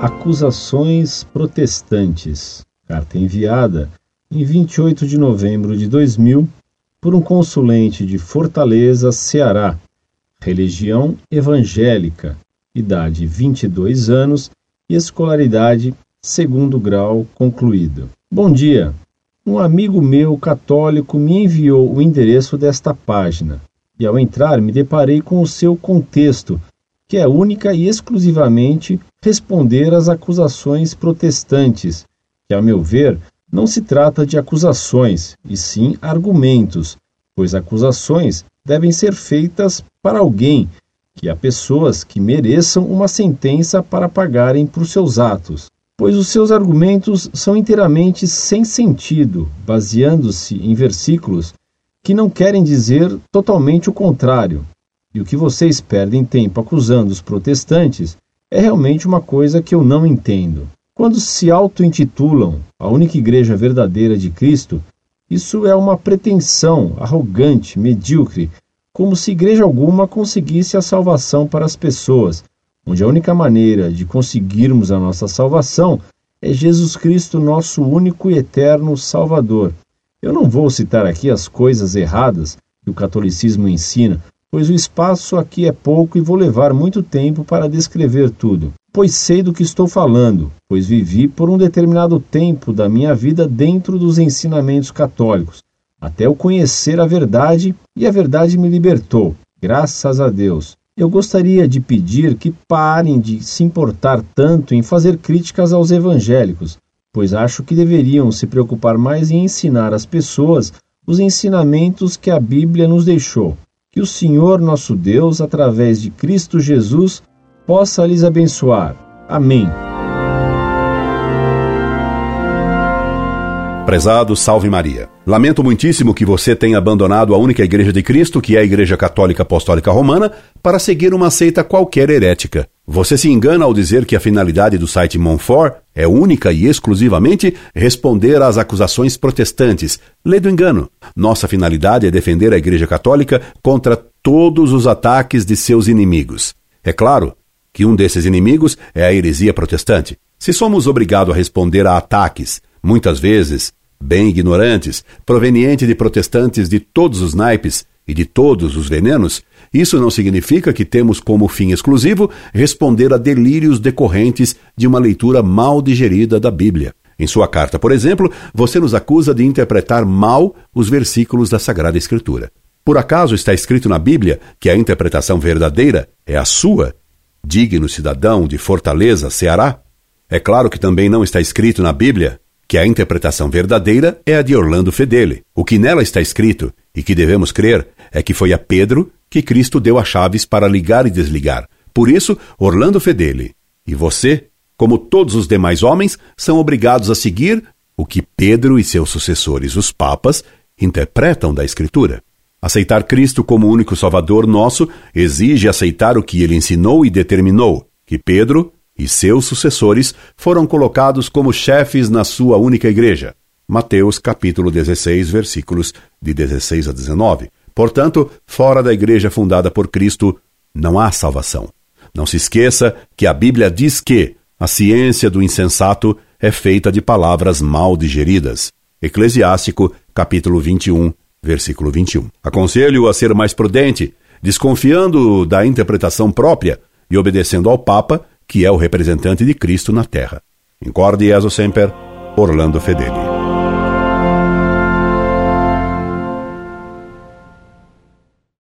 Acusações protestantes. Carta enviada em 28 de novembro de 2000 por um consulente de Fortaleza, Ceará. Religião evangélica, idade 22 anos e escolaridade segundo grau concluído. Bom dia. Um amigo meu católico me enviou o endereço desta página e ao entrar me deparei com o seu contexto, que é única e exclusivamente responder às acusações protestantes, que, a meu ver, não se trata de acusações, e sim argumentos, pois acusações devem ser feitas para alguém, que há pessoas que mereçam uma sentença para pagarem por seus atos, pois os seus argumentos são inteiramente sem sentido, baseando-se em versículos que não querem dizer totalmente o contrário. E o que vocês perdem tempo acusando os protestantes é realmente uma coisa que eu não entendo. Quando se auto-intitulam a única igreja verdadeira de Cristo, isso é uma pretensão arrogante, medíocre, como se igreja alguma conseguisse a salvação para as pessoas, onde a única maneira de conseguirmos a nossa salvação é Jesus Cristo, nosso único e eterno Salvador. Eu não vou citar aqui as coisas erradas que o catolicismo ensina, pois o espaço aqui é pouco e vou levar muito tempo para descrever tudo. Pois sei do que estou falando, pois vivi por um determinado tempo da minha vida dentro dos ensinamentos católicos, até eu conhecer a verdade e a verdade me libertou, graças a Deus. Eu gostaria de pedir que parem de se importar tanto em fazer críticas aos evangélicos, pois acho que deveriam se preocupar mais em ensinar às pessoas os ensinamentos que a Bíblia nos deixou. Que o Senhor nosso Deus, através de Cristo Jesus, possa lhes abençoar. Amém. Prezado Salve Maria. Lamento muitíssimo que você tenha abandonado a única Igreja de Cristo, que é a Igreja Católica Apostólica Romana, para seguir uma seita qualquer herética. Você se engana ao dizer que a finalidade do site Monfort é única e exclusivamente responder às acusações protestantes. Lê do engano. Nossa finalidade é defender a Igreja Católica contra todos os ataques de seus inimigos. É claro que um desses inimigos é a heresia protestante. Se somos obrigados a responder a ataques, muitas vezes bem ignorantes, proveniente de protestantes de todos os naipes e de todos os venenos, isso não significa que temos como fim exclusivo responder a delírios decorrentes de uma leitura mal digerida da Bíblia. Em sua carta, por exemplo, você nos acusa de interpretar mal os versículos da Sagrada Escritura. Por acaso está escrito na Bíblia que a interpretação verdadeira é a sua? Digno cidadão de Fortaleza, Ceará? É claro que também não está escrito na Bíblia que a interpretação verdadeira é a de Orlando Fedeli. O que nela está escrito, e que devemos crer, é que foi a Pedro que Cristo deu as chaves para ligar e desligar. Por isso, Orlando Fedeli e você, como todos os demais homens, são obrigados a seguir o que Pedro e seus sucessores, os papas, interpretam da Escritura. Aceitar Cristo como único Salvador nosso exige aceitar o que ele ensinou e determinou, que Pedro, e seus sucessores foram colocados como chefes na sua única igreja. Mateus capítulo 16, versículos de 16 a 19. Portanto, fora da igreja fundada por Cristo, não há salvação. Não se esqueça que a Bíblia diz que a ciência do insensato é feita de palavras mal digeridas. Eclesiástico, capítulo 21, versículo 21. Aconselho-o a ser mais prudente, desconfiando da interpretação própria e obedecendo ao Papa que é o representante de Cristo na Terra. Incorde Jesus Semper, Orlando Fedeli.